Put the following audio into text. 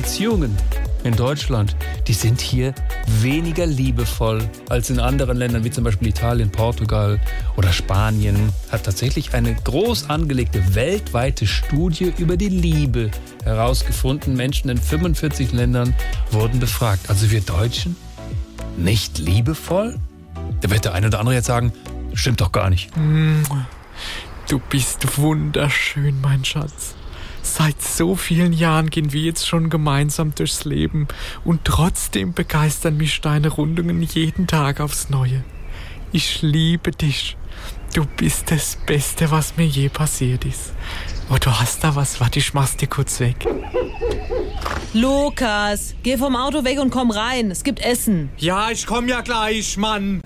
Beziehungen in Deutschland, die sind hier weniger liebevoll als in anderen Ländern, wie zum Beispiel Italien, Portugal oder Spanien. Hat tatsächlich eine groß angelegte weltweite Studie über die Liebe herausgefunden. Menschen in 45 Ländern wurden befragt. Also wir Deutschen nicht liebevoll? Da wird der eine oder andere jetzt sagen, stimmt doch gar nicht. Du bist wunderschön, mein Schatz. Seit so vielen Jahren gehen wir jetzt schon gemeinsam durchs Leben und trotzdem begeistern mich deine Rundungen jeden Tag aufs Neue. Ich liebe dich. Du bist das Beste, was mir je passiert ist. Oh, du hast da was. Warte, ich mach's dir kurz weg. Lukas, geh vom Auto weg und komm rein. Es gibt Essen. Ja, ich komm ja gleich, Mann.